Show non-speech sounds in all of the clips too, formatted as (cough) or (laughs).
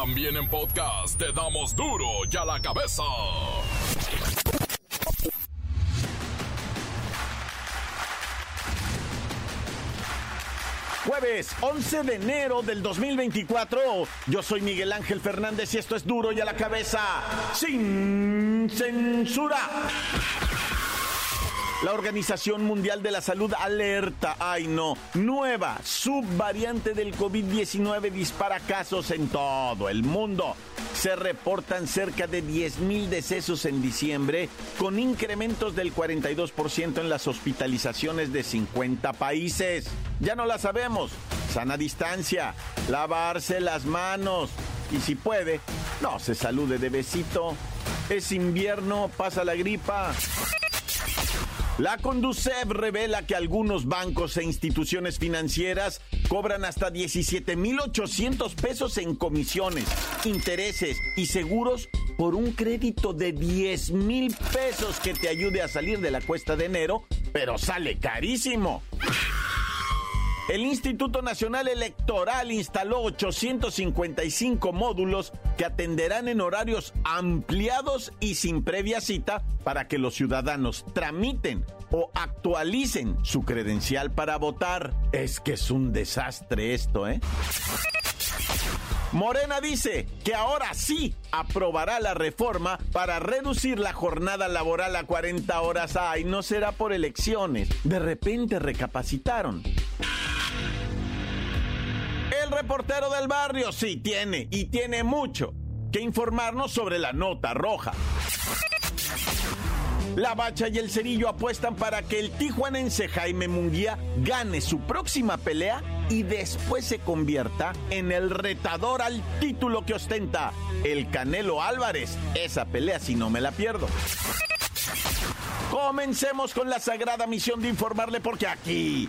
También en podcast te damos duro y a la cabeza. Jueves 11 de enero del 2024. Yo soy Miguel Ángel Fernández y esto es duro y a la cabeza. Sin censura. La Organización Mundial de la Salud alerta, ay no, nueva subvariante del COVID-19 dispara casos en todo el mundo. Se reportan cerca de 10.000 decesos en diciembre, con incrementos del 42% en las hospitalizaciones de 50 países. Ya no la sabemos. Sana distancia, lavarse las manos y si puede, no se salude de besito. Es invierno, pasa la gripa. La Conducef revela que algunos bancos e instituciones financieras cobran hasta 17.800 pesos en comisiones, intereses y seguros por un crédito de 10 mil pesos que te ayude a salir de la cuesta de enero, pero sale carísimo. El Instituto Nacional Electoral instaló 855 módulos que atenderán en horarios ampliados y sin previa cita para que los ciudadanos tramiten o actualicen su credencial para votar. Es que es un desastre esto, ¿eh? Morena dice que ahora sí aprobará la reforma para reducir la jornada laboral a 40 horas. Ay, no será por elecciones. De repente recapacitaron. Reportero del barrio sí tiene y tiene mucho que informarnos sobre la nota roja. La Bacha y el Cerillo apuestan para que el tijuanense Jaime Munguía gane su próxima pelea y después se convierta en el retador al título que ostenta el Canelo Álvarez. Esa pelea si no me la pierdo. Comencemos con la sagrada misión de informarle porque aquí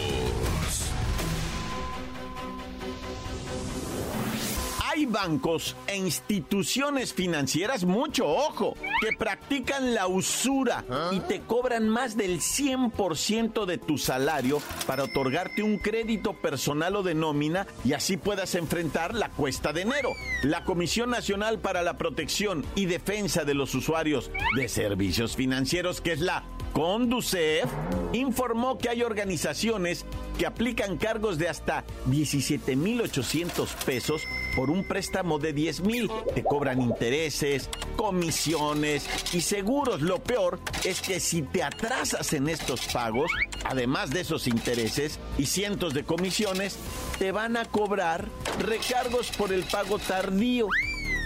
Bancos e instituciones financieras, mucho ojo, que practican la usura y te cobran más del 100% de tu salario para otorgarte un crédito personal o de nómina y así puedas enfrentar la cuesta de enero. La Comisión Nacional para la Protección y Defensa de los Usuarios de Servicios Financieros, que es la Conducef informó que hay organizaciones que aplican cargos de hasta 17.800 pesos por un préstamo de 10.000. Te cobran intereses, comisiones y seguros. Lo peor es que si te atrasas en estos pagos, además de esos intereses y cientos de comisiones, te van a cobrar recargos por el pago tardío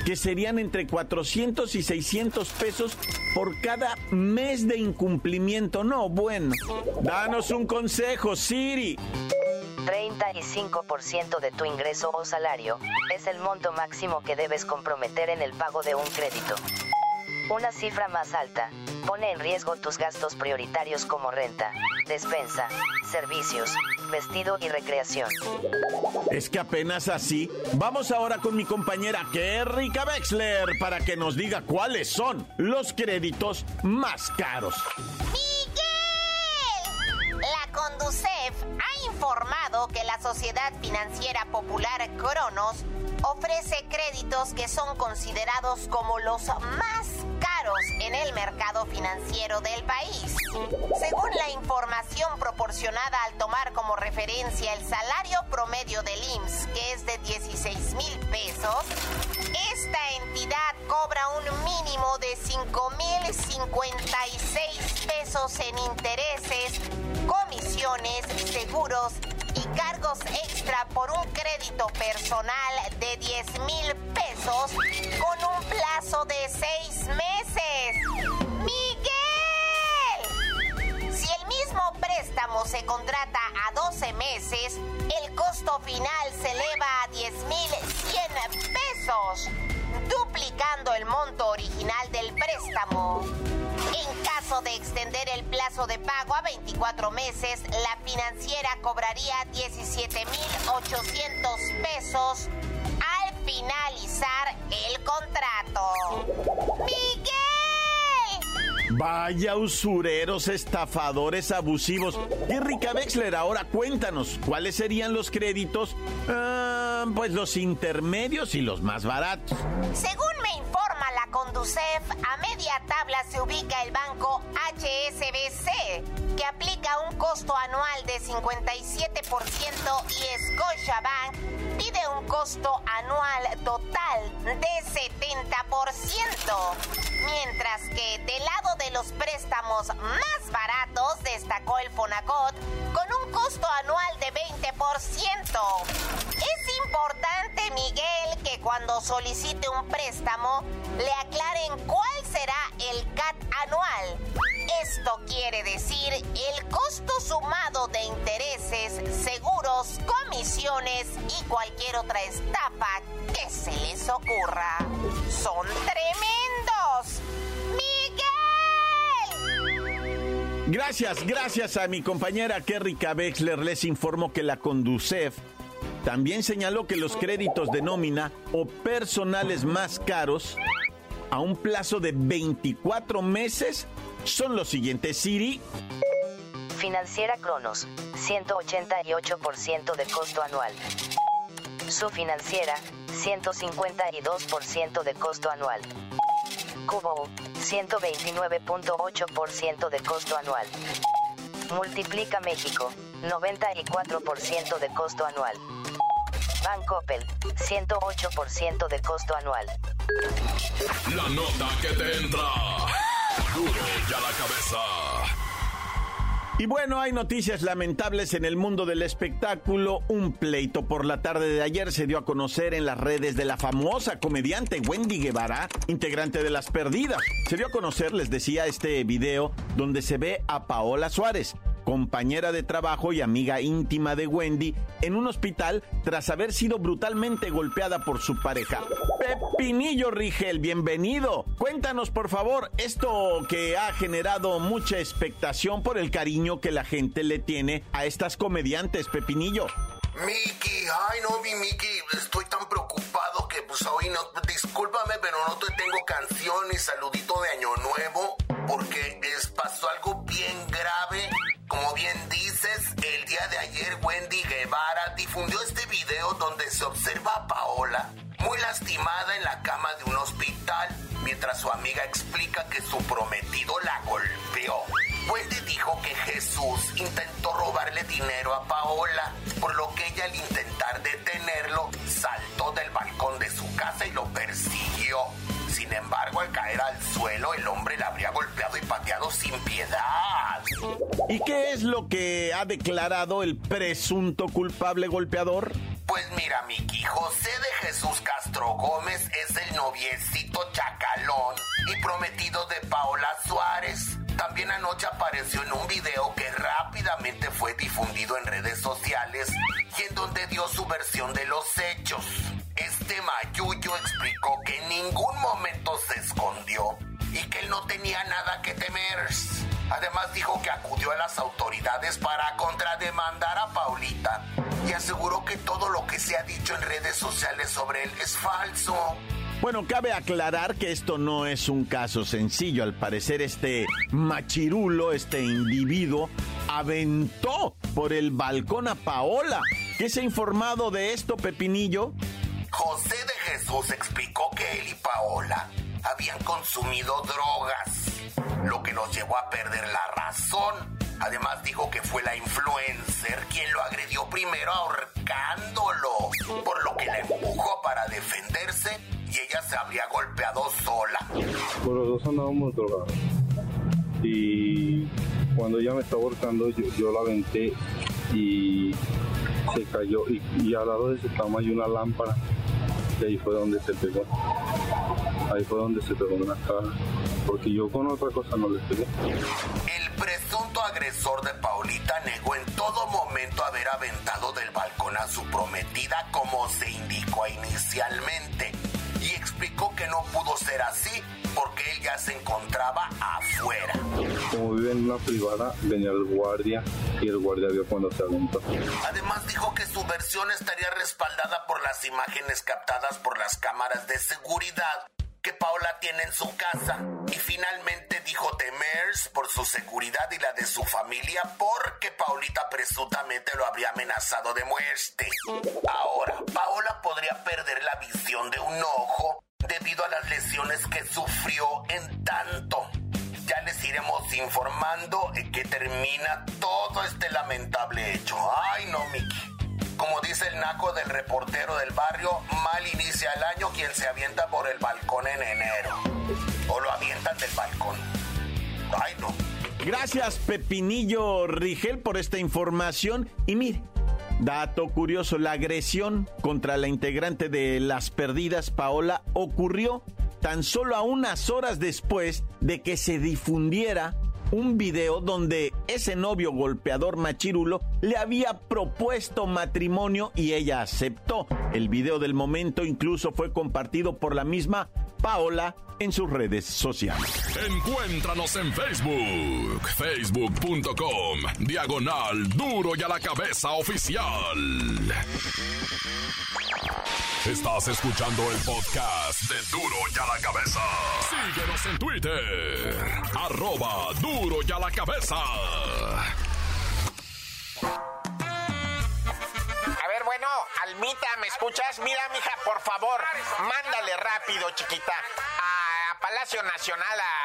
que serían entre 400 y 600 pesos por cada mes de incumplimiento. No, bueno. Danos un consejo, Siri. 35% de tu ingreso o salario es el monto máximo que debes comprometer en el pago de un crédito. Una cifra más alta pone en riesgo tus gastos prioritarios como renta, despensa, servicios, vestido y recreación. Es que apenas así. Vamos ahora con mi compañera Kerrika Wexler para que nos diga cuáles son los créditos más caros. ¡Miguel! La Conducef ha informado que la Sociedad Financiera Popular Cronos ofrece créditos que son considerados como los más caros en el mercado financiero del país. Según la información proporcionada al tomar como referencia el salario promedio del IMSS, que es de 16 mil pesos, esta entidad cobra un mínimo de 5 mil 56 pesos en intereses, comisiones, seguros y cargos extra por un crédito personal de 10 mil pesos con un plazo de 6 meses. ¡Miguel! Si el mismo préstamo se contrata a 12 meses, el costo final se eleva a 10.100 pesos, duplicando el monto original del préstamo. En caso de extender el plazo de pago a 24 meses, la financiera cobraría 17.800 pesos al finalizar el contrato. ¡Miguel! Vaya usureros, estafadores, abusivos. Y Rica Wexler, ahora cuéntanos, ¿cuáles serían los créditos? Ah, pues los intermedios y los más baratos. Según me informa la Conducef, a media tabla se ubica el banco HSBC, que aplica un costo anual de 57% y Scotiabank pide un costo anual total de 70%, mientras que del lado de los préstamos más baratos destacó el Fonacot con un costo anual de 20%. Es importante, Miguel, que cuando solicite un préstamo le aclaren cuál será el CAT anual. Esto quiere decir el costo sumado de intereses, seguros, comisiones y cualquier otra estafa que se les ocurra. ¡Son tremendos! Gracias, gracias a mi compañera Kerrika Wexler les informo que la Conducef también señaló que los créditos de nómina o personales más caros a un plazo de 24 meses son los siguientes, Siri. Financiera Cronos, 188% de costo anual. Su financiera, 152% de costo anual. Cubo, 129.8% de costo anual. Multiplica México, 94% de costo anual. Bancoppel, 108% de costo anual. La nota que te entra. Duro ya la cabeza. Y bueno, hay noticias lamentables en el mundo del espectáculo. Un pleito por la tarde de ayer se dio a conocer en las redes de la famosa comediante Wendy Guevara, integrante de Las Perdidas. Se dio a conocer, les decía, este video donde se ve a Paola Suárez, compañera de trabajo y amiga íntima de Wendy, en un hospital tras haber sido brutalmente golpeada por su pareja. Pepinillo Rigel, bienvenido. Cuéntanos, por favor, esto que ha generado mucha expectación por el cariño que la gente le tiene a estas comediantes, Pepinillo. Miki, ay no, mi Miki, estoy tan preocupado que pues hoy no, discúlpame, pero no te tengo canción ni saludito de Año Nuevo, porque es, pasó algo bien grave. Como bien dices, el día de ayer Wendy Guevara difundió este video donde se observa a Paola muy lastimada en la cama de un hospital, mientras su amiga explica que su prometido la golpeó. Wendy dijo que Jesús intentó robarle dinero a Paola, por lo que ella al intentar detenerlo saltó del balcón de su casa y lo persiguió. Sin embargo, al caer al suelo, el hombre la habría golpeado y pateado sin piedad. ¿Y qué es lo que ha declarado el presunto culpable golpeador? Pues mira, Miki, José de Jesús Castro Gómez es el noviecito chacalón y prometido de Paola Suárez. También anoche apareció en un video que rápidamente fue difundido en redes sociales y en donde dio su versión de los hechos. Este mayuyo explicó que en ningún momento se escondió y que él no tenía nada que temer. Además dijo que acudió a las autoridades para contrademandar a Paulita y aseguró que todo lo que se ha dicho en redes sociales sobre él es falso. Bueno, cabe aclarar que esto no es un caso sencillo. Al parecer este machirulo, este individuo, aventó por el balcón a Paola. ¿Qué se ha informado de esto, Pepinillo? José de Jesús explicó que él y Paola habían consumido drogas, lo que los llevó a perder la razón. Además dijo que fue la influencer quien lo agredió primero ahorcándolo, por lo que la empujó para defenderse y ella se habría golpeado sola. Pues los dos andábamos drogados. Y cuando ella me estaba ahorcando, yo, la aventé y se cayó. Y, al lado de su cama hay una lámpara. Y ahí fue donde se pegó. Ahí fue donde se pegó en la cara. Porque yo con otra cosa no le pegué. El presunto agresor de Paulita negó en todo a su prometida como se indicó inicialmente y explicó que no pudo ser así porque él ya se encontraba afuera. Como vive en una privada, venía el guardia y el guardia vio cuando se aventó. Además dijo que su versión estaría respaldada por las imágenes captadas por las cámaras de seguridad que Paola tiene en su casa y finalmente dijo temers por su seguridad y la de su familia porque Paulita presuntamente lo habría amenazado de muerte. Ahora, Paola podría perder la visión de un ojo debido a las lesiones que sufrió en tanto. Ya les iremos informando en qué termina todo este lamentable hecho. Ay, no, Miki. Como dice el naco del reportero del barrio, mal inicia el año quien se avienta por el balcón en enero. O lo avientan del balcón. Ay, no. Gracias, Pepinillo Rigel, por esta información. Y mire, dato curioso, la agresión contra la integrante de Las Perdidas, Paola, ocurrió tan solo a unas horas después de que se difundiera un video donde ese novio golpeador machirulo le había propuesto matrimonio y ella aceptó. El video del momento incluso fue compartido por la misma Paola en sus redes sociales. Encuéntranos en Facebook, facebook.com, diagonal duro y a la cabeza oficial. Estás escuchando el podcast de Duro y a la cabeza. Síguenos en Twitter, arroba duro y a la cabeza. A ver, bueno, Almita, ¿me escuchas? Mira, mija, por favor, mándale rápido, chiquita, a Palacio Nacional, a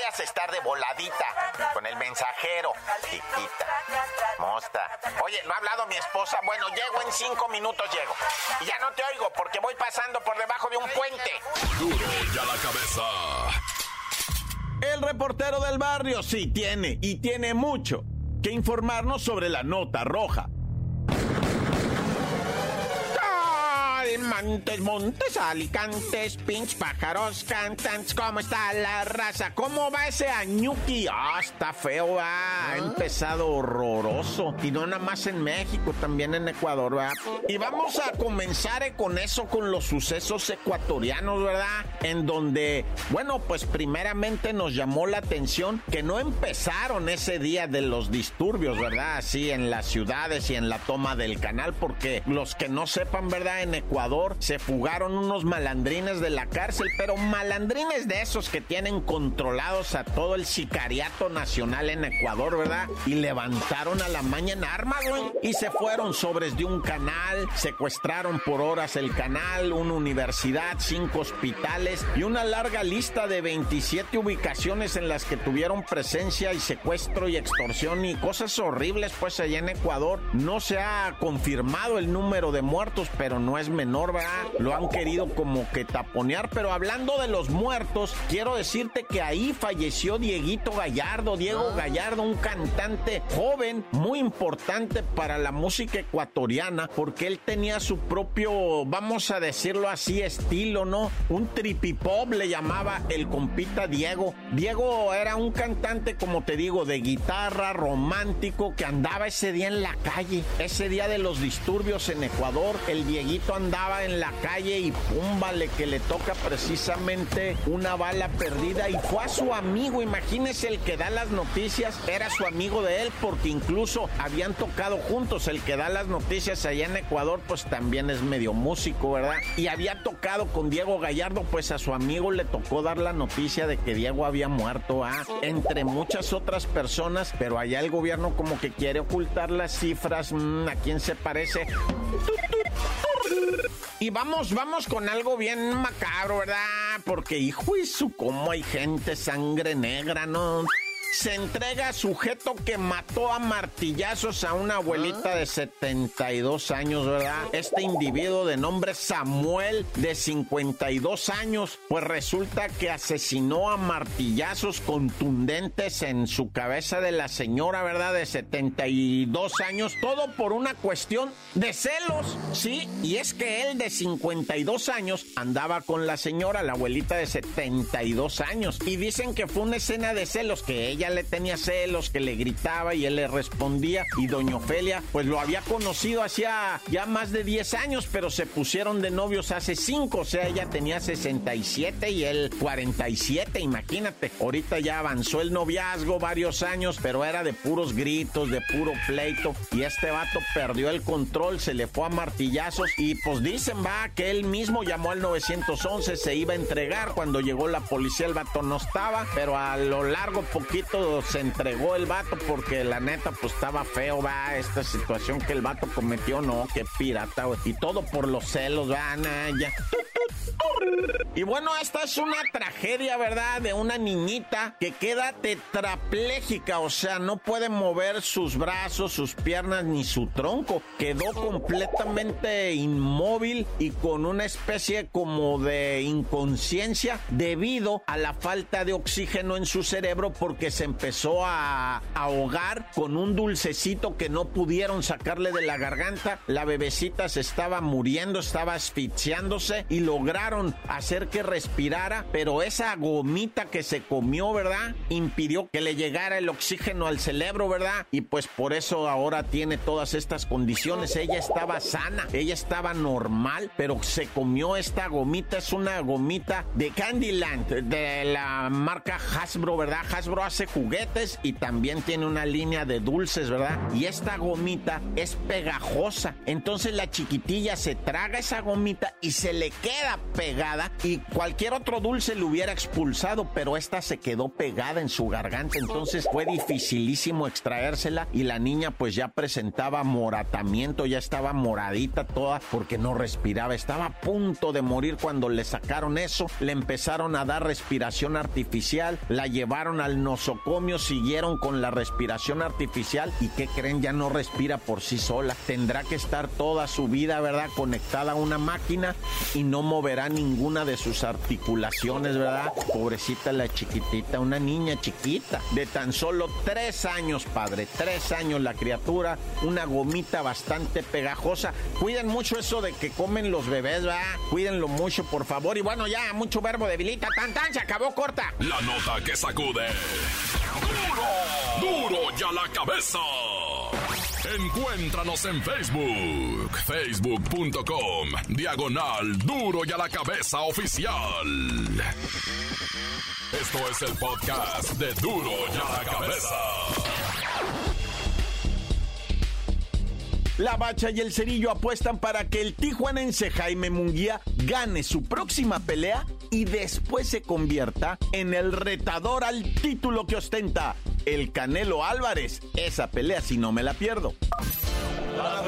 vayas a estar de voladita con el mensajero, chiquita. Mosta. Oye, ¿no ha hablado mi esposa? Bueno, llego en cinco minutos, llego. Y ya no te oigo porque voy pasando por debajo de un puente. Duro y a la cabeza. El reportero del barrio sí tiene, y tiene mucho, que informarnos sobre la nota roja. Montes, montes, alicantes, pinch, pájaros, cantantes, ¿cómo está la raza? ¿Cómo va ese añuki? Ah, está feo, va. Ha empezado horroroso. Y no nada más en México, también en Ecuador, va. Y vamos a comenzar eh, con eso, con los sucesos ecuatorianos, ¿verdad? En donde, bueno, pues primeramente nos llamó la atención que no empezaron ese día de los disturbios, ¿verdad? Así en las ciudades y en la toma del canal, porque los que no sepan, ¿verdad? En Ecuador se fugaron unos malandrines de la cárcel, pero malandrines de esos que tienen controlados a todo el sicariato nacional en Ecuador, ¿verdad? Y levantaron a la mañana armas, güey, y se fueron sobres de un canal, secuestraron por horas el canal, una universidad, cinco hospitales y una larga lista de 27 ubicaciones en las que tuvieron presencia y secuestro y extorsión y cosas horribles, pues allá en Ecuador. No se ha confirmado el número de muertos, pero no es menor, ¿verdad? Lo han querido como que taponear, pero hablando de los muertos, quiero decirte que ahí falleció Dieguito Gallardo, Diego Gallardo, un cantante joven, muy importante para la música ecuatoriana, porque él tenía su propio, vamos a decirlo así, estilo, ¿no? Un tripipop le llamaba el compita Diego. Diego era un cantante, como te digo, de guitarra, romántico, que andaba ese día en la calle, ese día de los disturbios en Ecuador, el Dieguito andaba en la calle y púmbale que le toca precisamente una bala perdida y fue a su amigo, imagínese el que da las noticias, era su amigo de él porque incluso habían tocado juntos, el que da las noticias allá en Ecuador pues también es medio músico, ¿verdad? Y había tocado con Diego Gallardo, pues a su amigo le tocó dar la noticia de que Diego había muerto, ¿ah? entre muchas otras personas, pero allá el gobierno como que quiere ocultar las cifras, mm, ¿a quién se parece? Y vamos, vamos con algo bien macabro, ¿verdad? Porque, hijo y su, cómo hay gente sangre negra, ¿no? Se entrega sujeto que mató a martillazos a una abuelita de 72 años, ¿verdad? Este individuo de nombre Samuel, de 52 años, pues resulta que asesinó a martillazos contundentes en su cabeza de la señora, ¿verdad? De 72 años, todo por una cuestión de celos, ¿sí? Y es que él de 52 años andaba con la señora, la abuelita de 72 años, y dicen que fue una escena de celos, que ella le tenía celos, que le gritaba y él le respondía, y doña Ofelia, pues lo había conocido hacía ya más de 10 años, pero se pusieron de novios hace 5, o sea, ella tenía 67 y él 47, imagínate. Ahorita ya avanzó el noviazgo varios años, pero era de puros gritos, de puro pleito, y este vato perdió el control, se le fue a martillazos, y pues dicen, va, que él mismo llamó al 911, se iba a entregar, cuando llegó la policía el vato no estaba, pero a lo largo poquito se entregó el vato porque la neta pues estaba feo, va, esta situación que el vato cometió, no, que pirata, y todo por los celos, va, ya. Y bueno, esta es una tragedia, ¿verdad? De una niñita que queda tetrapléjica, o sea, no puede mover sus brazos, sus piernas ni su tronco. Quedó completamente inmóvil y con una especie como de inconsciencia debido a la falta de oxígeno en su cerebro porque se empezó a ahogar con un dulcecito que no pudieron sacarle de la garganta. La bebecita se estaba muriendo, estaba asfixiándose y lograron hacer que respirara, pero esa gomita que se comió, ¿verdad? Impidió que le llegara el oxígeno al cerebro, ¿verdad? Y pues por eso ahora tiene todas estas condiciones. Ella estaba sana, ella estaba normal, pero se comió esta gomita. Es una gomita de Candyland, de la marca Hasbro, ¿verdad? Hasbro hace juguetes y también tiene una línea de dulces, ¿verdad? Y esta gomita es pegajosa. Entonces la chiquitilla se traga esa gomita y se le queda pegada y cualquier otro dulce lo hubiera expulsado, pero esta se quedó pegada en su garganta, entonces fue dificilísimo extraérsela y la niña pues ya presentaba moratamiento, ya estaba moradita toda porque no respiraba, estaba a punto de morir cuando le sacaron eso, le empezaron a dar respiración artificial, la llevaron al nosocomio, siguieron con la respiración artificial y ¿qué creen? Ya no respira por sí sola, tendrá que estar toda su vida, ¿verdad? Conectada a una máquina y no moverá ninguna de sus articulaciones, ¿verdad? Pobrecita la chiquitita, una niña chiquita, de tan solo tres años, padre, tres años la criatura, una gomita bastante pegajosa. Cuiden mucho eso de que comen los bebés, ¿verdad? Cuídenlo mucho, por favor. Y bueno, ya, mucho verbo debilita, tan tan, se acabó corta. La nota que sacude. ¡Duro! ¡Duro ya la cabeza! Encuéntranos en Facebook, facebook.com, diagonal duro y a la cabeza oficial. Esto es el podcast de duro y a la cabeza. La Bacha y el Cerillo apuestan para que el tijuanense Jaime Munguía gane su próxima pelea y después se convierta en el retador al título que ostenta el Canelo Álvarez. Esa pelea si no me la pierdo. ¡La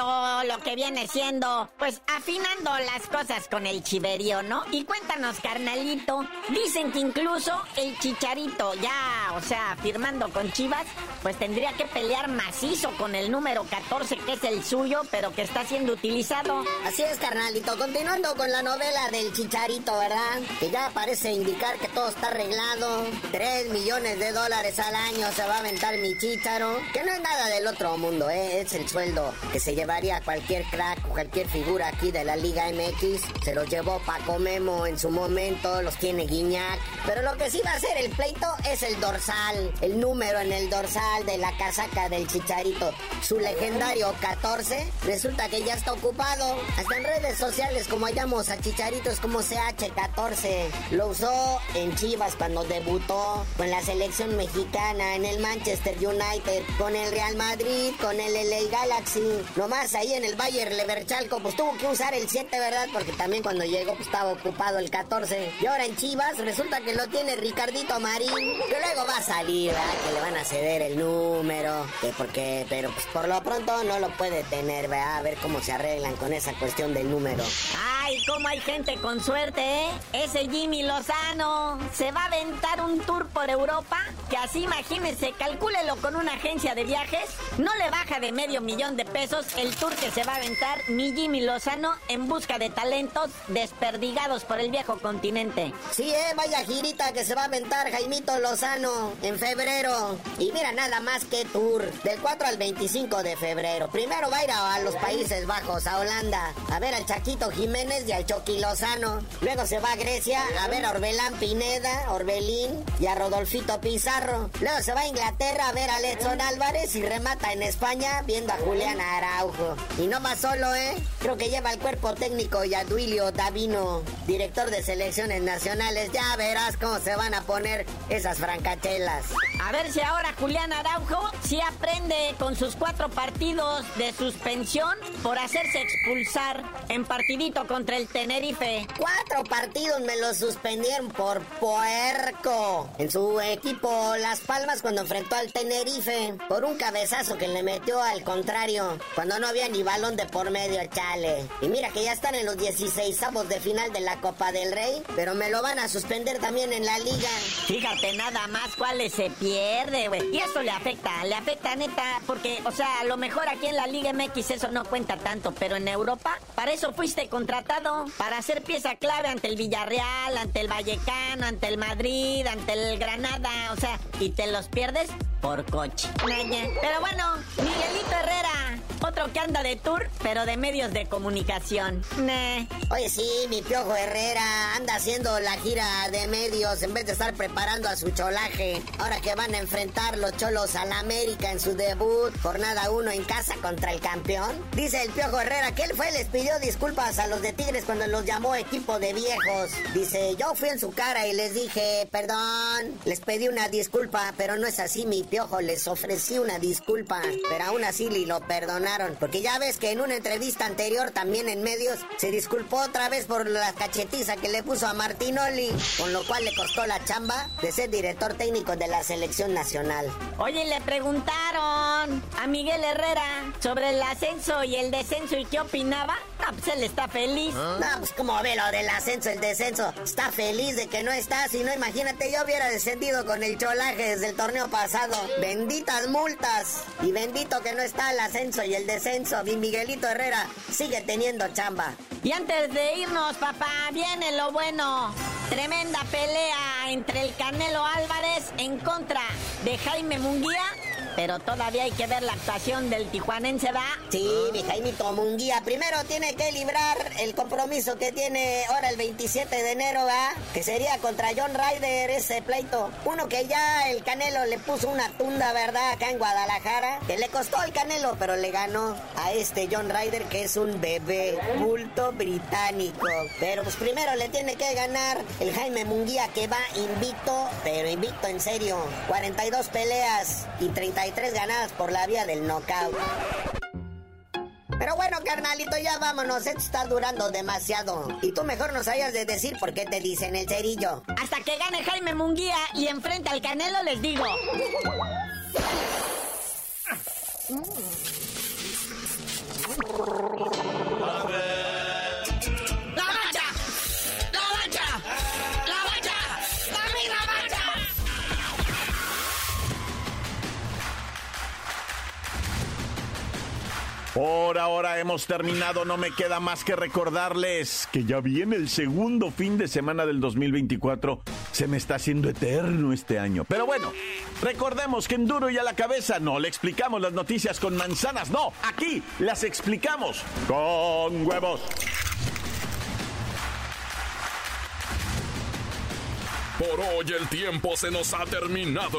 lo que viene siendo, pues afinando las cosas con el chiverío, ¿no? Y cuéntanos, carnalito, dicen que incluso el Chicharito ya, o sea, firmando con Chivas, pues tendría que pelear macizo con el número 14, que es el suyo, pero que está siendo utilizado. Así es, carnalito. Continuando con la novela del Chicharito, ¿verdad? Que ya parece indicar que todo está arreglado. Tres millones de dólares al año se va a aventar mi Chicharo. Que no es nada del otro mundo, ¿eh? Es el sueldo que se llevaría cualquier crack o cualquier figura aquí de la Liga MX. Se los llevó Paco Memo en su momento, los tiene Guiñac. Pero lo que sí va a ser el pleito es el dorsal. El número en el dorsal de la casaca del Chicharito. Su legendario 14 resulta que ya está ocupado. Hasta en redes sociales como hallamos a Chicharito es como CH14. Lo usó en Chivas cuando debutó con la selección mexicana, en el Manchester United, con el Real Madrid, con el LA Galaxy. Nomás ahí en el Bayer Chalco, pues tuvo que usar el 7, ¿verdad? Porque también cuando llegó pues, estaba ocupado el 14. Y ahora en Chivas resulta que lo tiene Ricardito Marín, que luego va a salir, ¿verdad? Que le van a ceder el número, que porque, pero pues por lo pronto no lo puede tener, ¿verdad? A ver cómo se arreglan con esa cuestión del número. Ay, cómo hay gente con suerte, ¿eh? Ese Jimmy Lozano se va a aventar un tour por Europa, que así imagínense, calcúlelo con una agencia de viajes, no le baja de medio millón de pesos el tour que se va a aventar mi Jimmy Lozano en busca de talentos desperdigados por el viejo continente. Sí, eh, vaya girita que se va a aventar Jaimito Lozano en febrero. Y mira nada más que tour, del 4 al 25 de febrero. Primero va a ir a, los Países Bajos, a Holanda, a ver al Chaquito Jiménez y al Chucky Lozano. Luego se va a Grecia a ver a Orbelán Pineda, Orbelín y a Rodolfito Pizarro. Luego se va a Inglaterra a ver a Letson Álvarez y remata en España viendo a Julián Y no va solo, ¿eh? Creo que lleva el cuerpo técnico y a Duilio Davino, director de selecciones nacionales. Ya verás cómo se van a poner esas francachelas. A ver si ahora Julián Araujo sí aprende con sus cuatro partidos de suspensión por hacerse expulsar en partidito contra el Tenerife. Cuatro partidos me los suspendieron por puerco. En su equipo Las Palmas cuando enfrentó al Tenerife por un cabezazo que le metió al contrario cuando no había ni balón de por medio, chale. Y mira que ya están en los 16 avos de final de la Copa del Rey, pero me lo van a suspender también en la liga. Fíjate nada más cuáles se pierde, güey. Y eso le afecta, le afecta neta, porque, o sea, a lo mejor aquí en la Liga MX eso no cuenta tanto, pero en Europa, para eso fuiste contratado, para hacer pieza clave ante el Villarreal, ante el Vallecano, ante el Madrid, ante el Granada, o sea, y te los pierdes por coche. Pero bueno, Miguelito Herrera, otro que anda de tour, pero de medios de comunicación. Oye, sí, mi piojo Herrera anda haciendo la gira de medios en vez de estar preparando a su cholaje. Ahora que van a enfrentar los cholos al América en su debut, jornada uno en casa contra el campeón. Dice el piojo Herrera que él fue les pidió disculpas a los de Tigres cuando los llamó equipo de viejos. Dice, yo fui en su cara y les dije, perdón, les pedí una disculpa, pero no es así, mi piojo, les ofrecí una disculpa, pero aún así lo perdonaron. Porque ya ves que en una entrevista anterior, también en medios, se disculpó otra vez por la cachetiza que le puso a Martinoli, con lo cual le costó la chamba de ser director técnico de la selección nacional. Oye, le preguntaron a Miguel Herrera sobre el ascenso y el descenso y qué opinaba. Ah, pues él está feliz. No, pues como ve lo del ascenso, el descenso. Está feliz de que no está. Si no, imagínate, yo hubiera descendido con el cholaje desde el torneo pasado. Benditas multas. Y bendito que no está el ascenso y el descenso. Mi Miguelito Herrera sigue teniendo chamba. Y antes de irnos, papá, viene lo bueno. Tremenda pelea entre el Canelo Álvarez en contra de Jaime Munguía pero todavía hay que ver la actuación del tijuanense, ¿va? Sí, mi Jaimito Munguía. Primero tiene que librar el compromiso que tiene ahora el 27 de enero, ¿va? Que sería contra John Ryder ese pleito. Uno que ya el Canelo le puso una tunda, ¿verdad? Acá en Guadalajara. Que le costó el Canelo, pero le ganó a este John Ryder, que es un bebé culto británico. Pero pues primero le tiene que ganar el Jaime Munguía, que va invicto, pero invicto en serio. 42 peleas y 30 33 ganadas por la vía del knockout. Pero bueno, carnalito, ya vámonos. Esto está durando demasiado. Y tú mejor nos hayas de decir por qué te dicen el cerillo. Hasta que gane Jaime Munguía y enfrente al Canelo les digo. (laughs) Mm. Por ahora hemos terminado, no me queda más que recordarles que ya viene el segundo fin de semana del 2024. Se me está haciendo eterno este año. Pero bueno, recordemos que en duro y a la cabeza no le explicamos las noticias con manzanas, no, aquí las explicamos con huevos. Por hoy el tiempo se nos ha terminado.